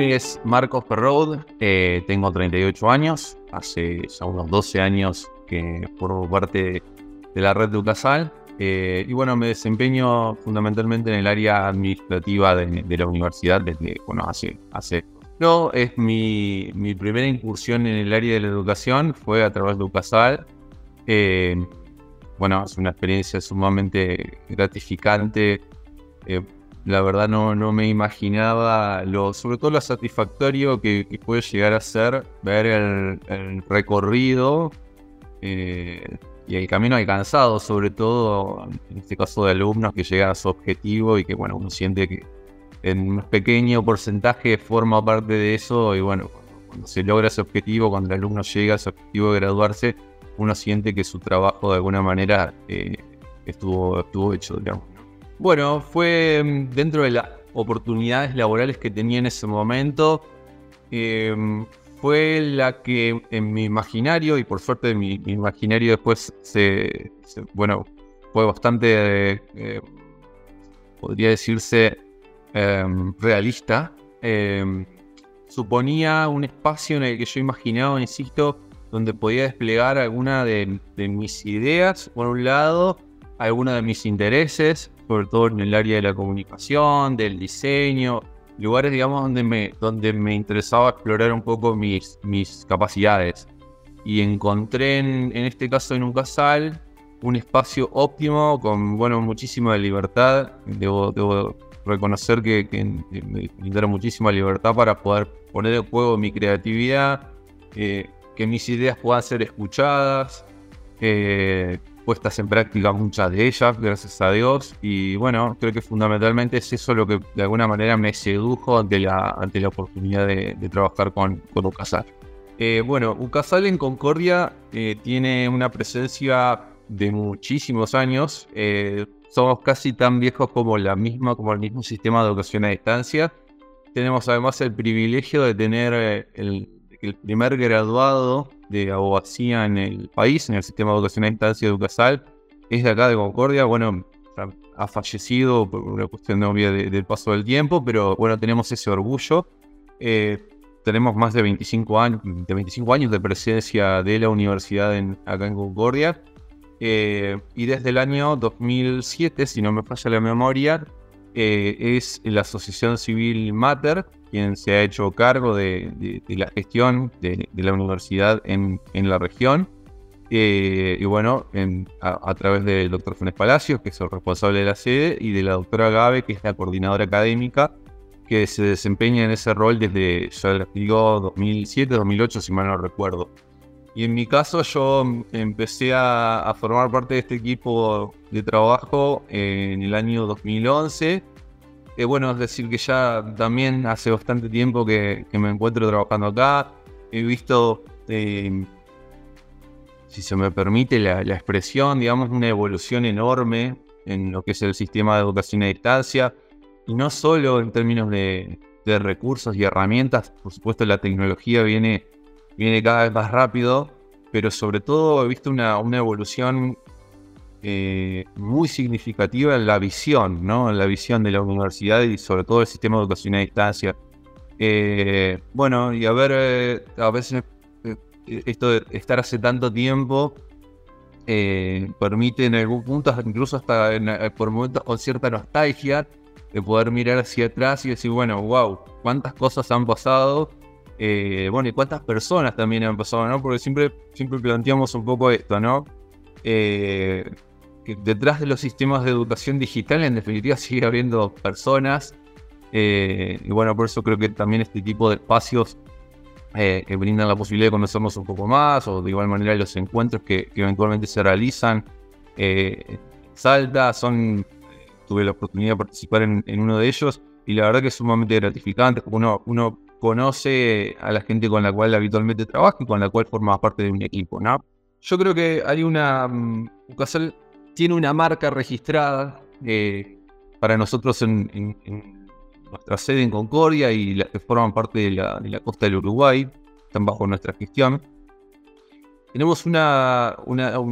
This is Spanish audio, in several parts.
nombre es Marcos Perraud, eh, tengo 38 años, hace ya unos 12 años que formo parte de la red de UCASAL. Eh, y bueno, me desempeño fundamentalmente en el área administrativa de, la universidad desde, bueno, hace, hace no, es mi, mi, primera incursión en el área de la educación, fue a través de UCASAL. Eh, bueno, es una experiencia sumamente gratificante. Eh, la verdad no, no, me imaginaba, lo, sobre todo lo satisfactorio que, puede llegar a ser ver el, recorrido eh, y el camino alcanzado, sobre todo en este caso de alumnos que llegan a su objetivo y que bueno, uno siente que en un pequeño porcentaje forma parte de eso y bueno, cuando se logra ese objetivo, cuando el alumno llega a ese objetivo de graduarse, uno siente que su trabajo de alguna manera eh, estuvo, estuvo hecho, digamos. Bueno, fue mm, dentro de las oportunidades laborales que tenía en ese momento, em, fue la que en mi imaginario, y por suerte mi, imaginario después se, bueno, fue bastante, eh, podría decirse, em, realista. Em, suponía un espacio en el que yo imaginaba, insisto, donde podía desplegar alguna de, de mis ideas, por un lado, alguna de mis intereses, sobre todo en el área de la comunicación, del diseño, lugares, digamos, donde me, donde me interesaba explorar un poco mis, mis capacidades. Y encontré en, este caso en un casal un espacio óptimo con, bueno, muchísima libertad. Debo, debo reconocer que, me brindaron muchísima libertad para poder poner en juego mi creatividad, eh, que mis ideas puedan ser escuchadas, eh, puestas en práctica muchas de ellas, gracias a Dios. Y bueno, creo que fundamentalmente es eso lo que de alguna manera me sedujo ante la, ante la oportunidad de, trabajar con, con UCASAL. Eh, bueno, UCASAL en Concordia eh, tiene una presencia de muchísimos años. Eh, somos casi tan viejos como la misma, como el mismo sistema de educación a distancia. Tenemos además el privilegio de tener el primer graduado de abogacía en el país, en el sistema de educación a distancia de Educasal, es de acá de Concordia. Bueno, ha fallecido por una cuestión obvia del paso del tiempo, pero bueno, tenemos ese orgullo. Eh, tenemos más de 25 años, de 25 años de presencia de la universidad en, acá en Concordia. Eh, y desde el año 2007, si no me falla la memoria, eh, es la Asociación Civil Mater, quien se ha hecho cargo de, la gestión de, la universidad en, la región. Eh, y bueno, a, través del doctor Funes Palacios, que es el responsable de la sede, y de la doctora Gabe, que es la coordinadora académica, que se desempeña en ese rol desde, ya les digo, 2007, 2008, si mal no recuerdo. Y en mi caso yo empecé a, formar parte de este equipo de trabajo en el año 2011 bueno, es decir que ya también hace bastante tiempo que, me encuentro trabajando acá. He visto, eh, si se me permite la, expresión, digamos, una evolución enorme en lo que es el sistema de educación a distancia. Y no solo en términos de, recursos y herramientas, por supuesto la tecnología viene, viene cada vez más rápido, pero sobre todo he visto una, una evolución eh, muy significativa en la visión, ¿no? En la visión de la universidad y sobre todo el sistema de educación a distancia. Eh, bueno, y a ver, eh, a veces esto de estar hace tanto tiempo permite en algún punto, incluso hasta por momentos con cierta nostalgia, de poder mirar hacia atrás y decir, bueno, wow, cuántas cosas han pasado. bueno, y cuántas personas también han pasado, ¿no? Porque siempre, siempre planteamos un poco esto, ¿no? Que detrás de los sistemas de educación digital en definitiva sigue habiendo personas. Eh, y bueno, por eso creo que también este tipo de espacios eh, que brindan la posibilidad de conocernos un poco más, o de igual manera los encuentros que, eventualmente se realizan. Eh, Salta, son, tuve la oportunidad de participar en, uno de ellos y la verdad que es sumamente gratificante. Uno, uno conoce a la gente con la cual habitualmente trabaja y con la cual forma parte de un equipo, ¿no? Yo creo que hay una... Um, tiene una marca registrada eh, para nosotros en, nuestra sede en Concordia y las que forman parte de la, costa del Uruguay, están bajo nuestra gestión. Tenemos una,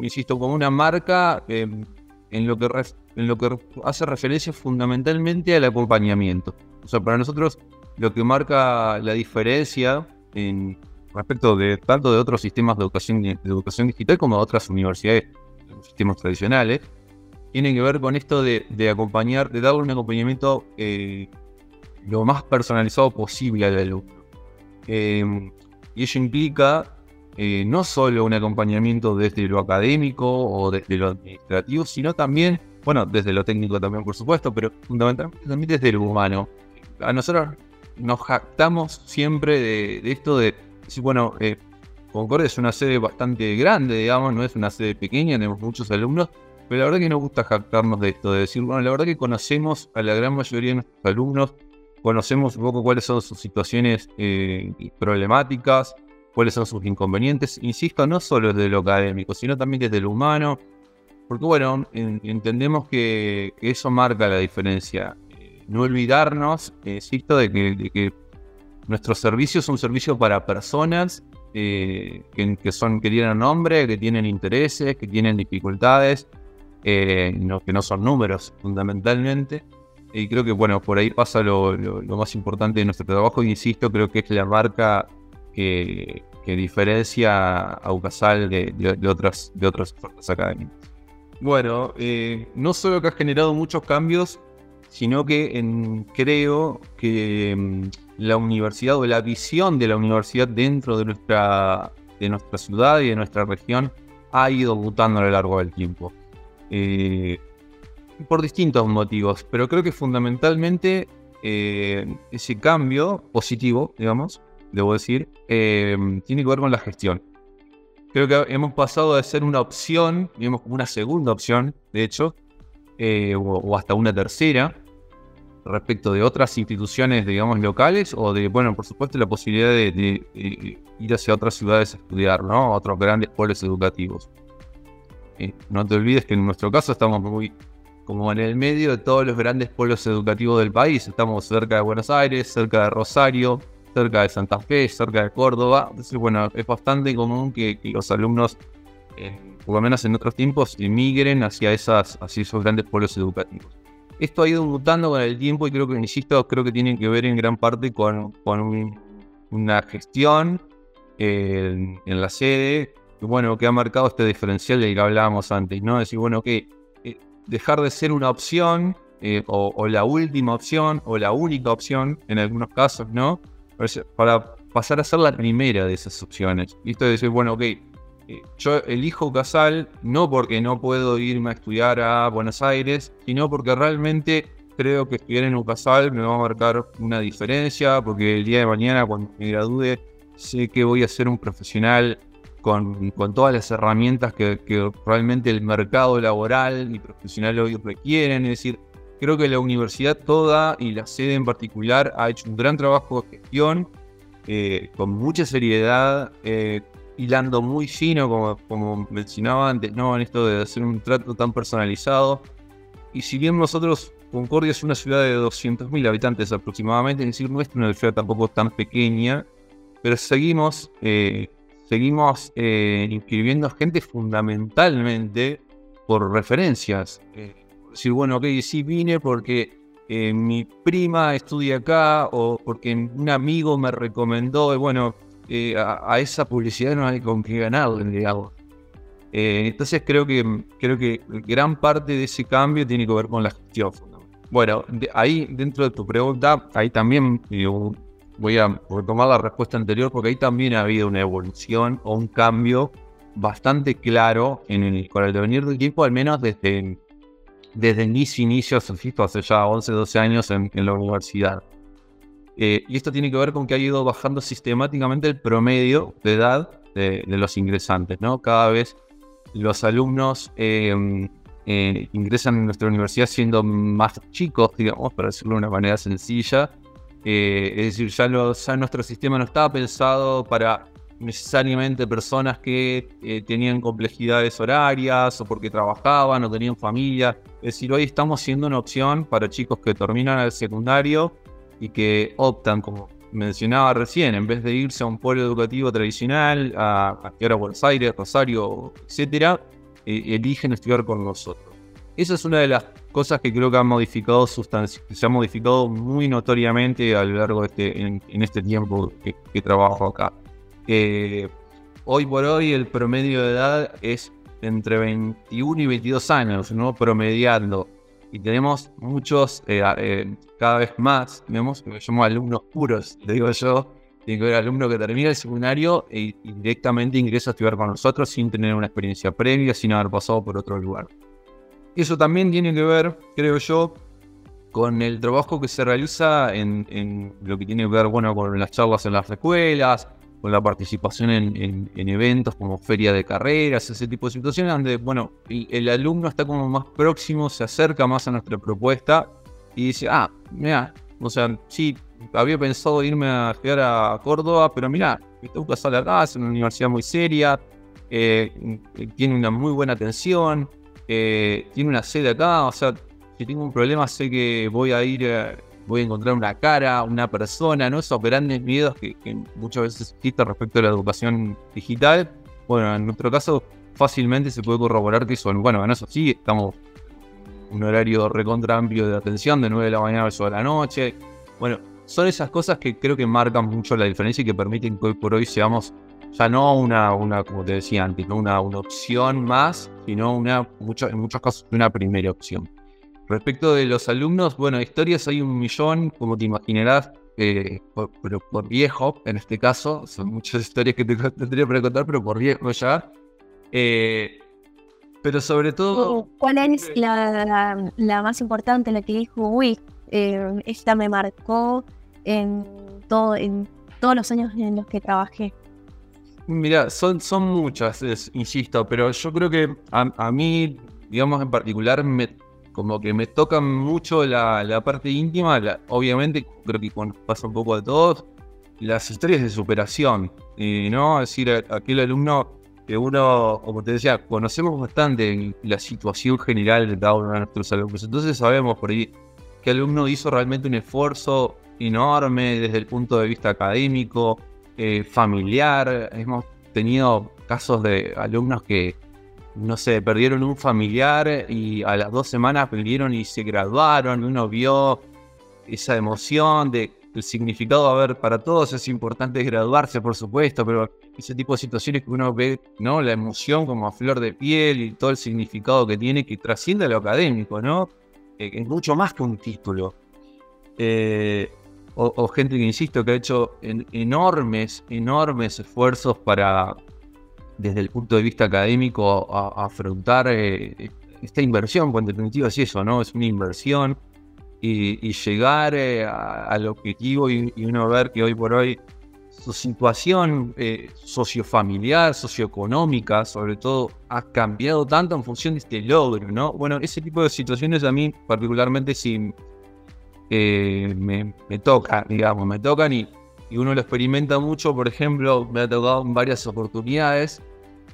insisto, como una marca em, en, lo que en lo que hace referencia fundamentalmente al acompañamiento. O sea, para nosotros lo que marca la diferencia en respecto de tanto de otros sistemas de educación, de educación digital como de otras universidades, sistemas tradicionales, tiene que ver con esto de, acompañar, de darle un acompañamiento eh, lo más personalizado posible al alumno. Em, y ello implica eh, no solo un acompañamiento desde lo académico o desde lo administrativo, sino también, bueno, desde lo técnico también, por supuesto, pero fundamentalmente también desde lo humano. A nosotros nos jactamos siempre de, esto de decir, bueno, eh, Concordia es una sede bastante grande, digamos, no es una sede pequeña, tenemos muchos alumnos, pero la verdad que nos gusta jactarnos de esto, de decir, bueno, la verdad que conocemos a la gran mayoría de nuestros alumnos, conocemos un poco cuáles son sus situaciones eh, problemáticas, cuáles son sus inconvenientes, insisto, no solo desde lo académico, sino también desde lo humano, porque bueno, entendemos que, eso marca la diferencia. Eh, no olvidarnos, insisto, de que, nuestro servicio es un servicio para personas eh, que, son, que tienen nombre, que tienen intereses, que tienen dificultades, eh, que no son números fundamentalmente. Y creo que bueno, por ahí pasa lo, más importante de nuestro trabajo, insisto, creo que es la marca que, diferencia a UCASAL de, otras, de otras ofertas académicas. Bueno, eh, no solo que ha generado muchos cambios, sino que creo que mm, la universidad o la visión de la universidad dentro de nuestra, de nuestra ciudad y de nuestra región ha ido mutando a lo largo del tiempo. Eh, por distintos motivos, pero creo que fundamentalmente eh, ese cambio positivo, digamos, debo decir, eh, tiene que ver con la gestión. Creo que hemos pasado de ser una opción, digamos como una segunda opción, de hecho, o, hasta una tercera, respecto de otras instituciones, digamos, locales, o de, bueno, por supuesto, la posibilidad de, ir hacia otras ciudades a estudiar, ¿no? otros grandes pueblos educativos. Eh, no te olvides que en nuestro caso estamos muy como en el medio de todos los grandes pueblos educativos del país. Estamos cerca de Buenos Aires, cerca de Rosario, cerca de Santa Fe, cerca de Córdoba. Entonces, bueno, es bastante común que, los alumnos, eh, por lo menos en otros tiempos, emigren hacia, esas, hacia esos grandes pueblos educativos. Esto ha ido mutando con el tiempo y creo que, insisto, creo que tiene que ver en gran parte con, una gestión en, la sede, bueno, que ha marcado este diferencial del que hablábamos antes, ¿no? Decir, bueno, que eh, dejar de ser una opción eh, o, la última opción o la única opción en algunos casos, ¿no? Para pasar a ser la primera de esas opciones. Y esto de decir, bueno, ok, yo elijo Casal no porque no puedo irme a estudiar a Buenos Aires, sino porque realmente creo que estudiar en UCASAL me va a marcar una diferencia, porque el día de mañana cuando me gradúe sé que voy a ser un profesional con, todas las herramientas que, realmente el mercado laboral y profesional hoy requieren. Es decir, creo que la universidad toda y la sede en particular ha hecho un gran trabajo de gestión, eh, con mucha seriedad, eh, hilando muy fino, como, mencionaba antes, ¿no? En esto de hacer un trato tan personalizado. Y si bien nosotros, Concordia es una ciudad de 200.000 habitantes aproximadamente, es decir, no es una ciudad tampoco tan pequeña, pero seguimos, eh, seguimos eh, inscribiendo gente fundamentalmente por referencias. Eh, decir, bueno, ok, sí vine porque mi prima estudia acá o porque un amigo me recomendó, y bueno, eh, a, esa publicidad no hay con qué ganar, digamos. Eh, entonces creo que, creo que gran parte de ese cambio tiene que ver con la gestión. Bueno, ahí dentro de tu pregunta, ahí también voy a retomar la respuesta anterior porque ahí también ha habido una evolución o un cambio bastante claro con el devenir del tiempo, al menos desde, desde mis inicios, hace ya 11, 12 años en la universidad. Eh, y esto tiene que ver con que ha ido bajando sistemáticamente el promedio de edad de, los ingresantes, ¿no? Cada vez los alumnos em, eh, ingresan en nuestra universidad siendo más chicos, digamos, para decirlo de una manera sencilla. Eh, es decir, ya, ya, nuestro sistema no estaba pensado para necesariamente personas que tenían complejidades horarias o porque trabajaban o tenían familia. Es decir, hoy estamos siendo una opción para chicos que terminan el secundario y que optan, como mencionaba recién, en vez de irse a un pueblo educativo tradicional, a, a Buenos Aires, Rosario, etcétera, eh, eligen estudiar con nosotros. Esa es una de las cosas que creo que han modificado se han modificado muy notoriamente a lo largo de este, en, este tiempo que, trabajo acá. hoy por hoy el promedio de edad es entre 21 y 22 años, ¿no? Promediando. Y tenemos muchos, eh, eh, cada vez más, tenemos, yo llamo alumnos puros, le digo yo, tiene que ver alumno que termina el secundario e, y directamente ingresa a estudiar con nosotros sin tener una experiencia previa, sin haber pasado por otro lugar. Eso también tiene que ver, creo yo, con el trabajo que se realiza en, en lo que tiene que ver bueno, con las charlas en las escuelas, la participación en, eventos como feria de carreras, ese tipo de situaciones donde, bueno, el, alumno está como más próximo, se acerca más a nuestra propuesta y dice, ah, mira, o sea, sí, había pensado irme a estudiar a Córdoba, pero mira, me tengo que acá, es una universidad muy seria, eh, tiene una muy buena atención, eh, tiene una sede acá, o sea, si tengo un problema sé que voy a ir eh, voy a encontrar una cara, una persona, ¿no? Esos grandes miedos que, muchas veces existen respecto a la educación digital. Bueno, en nuestro caso, fácilmente se puede corroborar que son, bueno, en eso sí, estamos un horario recontra amplio de atención, de 9 de la mañana a 8 de la noche. Bueno, son esas cosas que creo que marcan mucho la diferencia y que permiten que hoy por hoy seamos ya no una, una como te decía antes, no una, una opción más, sino una, en muchos casos una primera opción. Respecto de los alumnos, bueno, historias hay un millón, como te imaginarás, eh, pero por viejo, en este caso, son muchas historias que te tendría para contar, pero por viejo ya. Eh, pero sobre todo... ¿Cuál es la, más importante, la que dijo, uy, eh, esta me marcó en, todo, en todos los años en los que trabajé? Mira, son, son muchas, insisto, pero yo creo que a, a mí, digamos en particular, me como que me tocan mucho la, parte íntima, obviamente creo que pasa un poco de todos, las historias de superación, ¿no? Es decir, aquel alumno que uno, como te decía, conocemos bastante la situación general de cada uno de nuestros alumnos, entonces sabemos por ahí que el alumno hizo realmente un esfuerzo enorme desde el punto de vista académico, eh, familiar, hemos tenido casos de alumnos que no sé, perdieron un familiar y a las dos semanas perdieron y se graduaron. Uno vio esa emoción de el significado, a ver, para todos es importante graduarse, por supuesto, pero ese tipo de situaciones que uno ve, ¿no? La emoción como a flor de piel y todo el significado que tiene que trasciende lo académico, ¿no? Eh, es mucho más que un título. Eh, o, gente que, insisto, que ha hecho enormes, enormes esfuerzos para, desde el punto de vista académico a, afrontar eh, esta inversión, cuando en definitiva es eso, ¿no? Es una inversión y, llegar eh, al objetivo y, uno ver que hoy por hoy su situación eh, sociofamiliar, socioeconómica, sobre todo, ha cambiado tanto en función de este logro, ¿no? Bueno, ese tipo de situaciones a mí particularmente sí me, me tocan, digamos, me tocan y, y uno lo experimenta mucho, por ejemplo, me ha tocado en varias oportunidades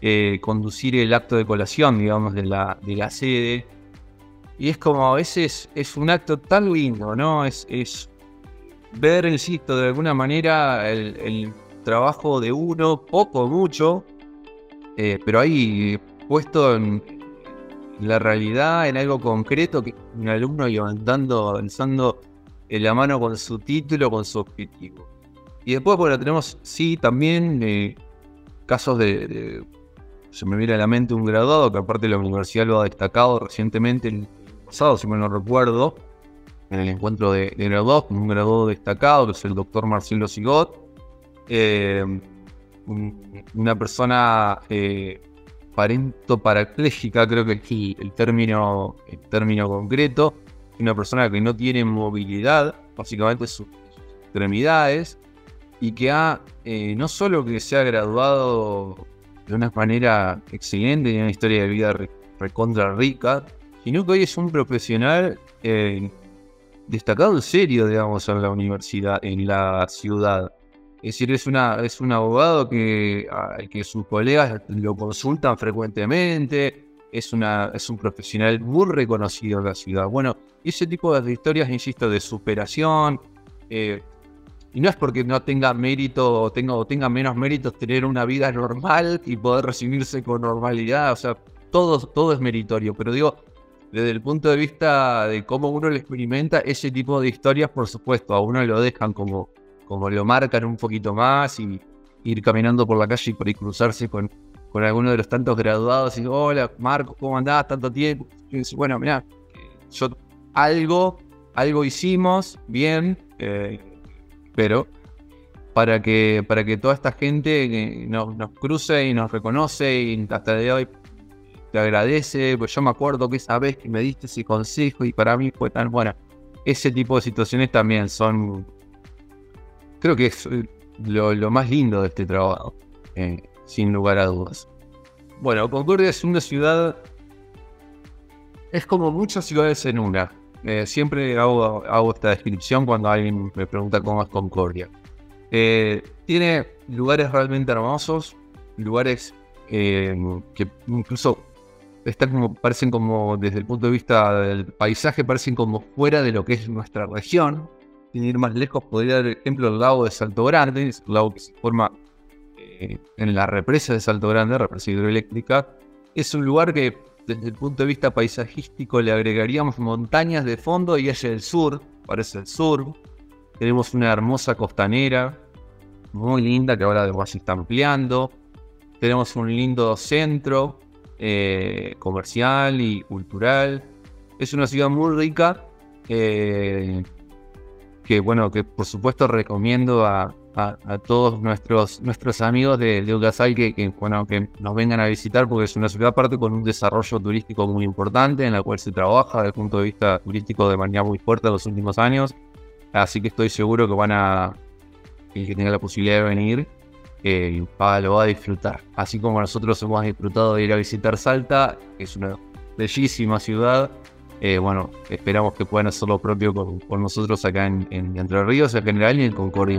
eh, conducir el acto de colación, digamos, de la, de la sede. Y es como a veces es un acto tan lindo, ¿no? Es, es ver, insisto, de alguna manera el, trabajo de uno, poco, mucho, eh, pero ahí puesto en, la realidad, en algo concreto, que un alumno levantando, avanzando en la mano con su título, con su objetivo. Y después, bueno, tenemos, sí, también eh, casos de, Se me viene a la mente un graduado que aparte la universidad lo ha destacado recientemente, el pasado, si me no recuerdo, en el encuentro de, graduados, con un graduado destacado, que es el doctor Marcelo Sigot. Eh, una persona eh, parento parapléjica, creo que es término, el término concreto. Una persona que no tiene movilidad, básicamente sus extremidades, y que ha, eh, no solo que se ha graduado de una manera excelente y una historia de vida recontra rica, sino que hoy es un profesional eh, destacado en serio, digamos, en la universidad, en la ciudad. Es decir, es, una, es un abogado que, que sus colegas lo consultan frecuentemente, es, una, es un profesional muy reconocido en la ciudad. Bueno, ese tipo de historias, insisto, de superación, eh, y no es porque no tenga mérito o tenga, tenga menos mérito tener una vida normal y poder recibirse con normalidad. O sea, todo, todo es meritorio. Pero digo, desde el punto de vista de cómo uno lo experimenta, ese tipo de historias, por supuesto, a uno lo dejan como, como lo marcan un poquito más y ir caminando por la calle y por ahí cruzarse con, con alguno de los tantos graduados y hola, Marco, ¿cómo andás? Tanto tiempo. bueno, mira, yo algo, algo hicimos bien, eh, pero para que, para que toda esta gente nos, nos, cruce y nos reconoce y hasta de hoy te agradece, pues yo me acuerdo que esa vez que me diste ese consejo y para mí fue tan buena. Ese tipo de situaciones también son, creo que es eh, lo, más lindo de este trabajo, eh, sin lugar a dudas. Bueno, Concordia es una ciudad, es como muchas ciudades en una. Eh, siempre hago, esta descripción cuando alguien me pregunta cómo es Concordia. tiene lugares realmente hermosos, lugares que incluso están como, parecen como, desde el punto de vista del paisaje, parecen como fuera de lo que es nuestra región. Sin ir más lejos, podría dar ejemplo el lago de Salto Grande, un lago que se forma eh, en la represa de Salto Grande, represa hidroeléctrica. Es un lugar que, desde el punto de vista paisajístico, le agregaríamos montañas de fondo y hacia el sur, parece el sur. Tenemos una hermosa costanera, muy linda, que ahora además se está ampliando. Tenemos un lindo centro, eh, comercial y cultural. Es una ciudad muy rica eh, que, bueno, que por supuesto recomiendo a, todos nuestros, nuestros amigos de, de que, bueno, que nos vengan a visitar porque es una ciudad aparte con un desarrollo turístico muy importante en la cual se trabaja desde el punto de vista turístico de manera muy fuerte en los últimos años. Así que estoy seguro que van a, el que tenga la posibilidad de venir, eh, lo va a disfrutar. Así como nosotros hemos disfrutado de ir a visitar Salta, que es una bellísima ciudad. Eh, bueno, esperamos que puedan hacer lo propio con, nosotros acá en, Entre Ríos en general y en Concordia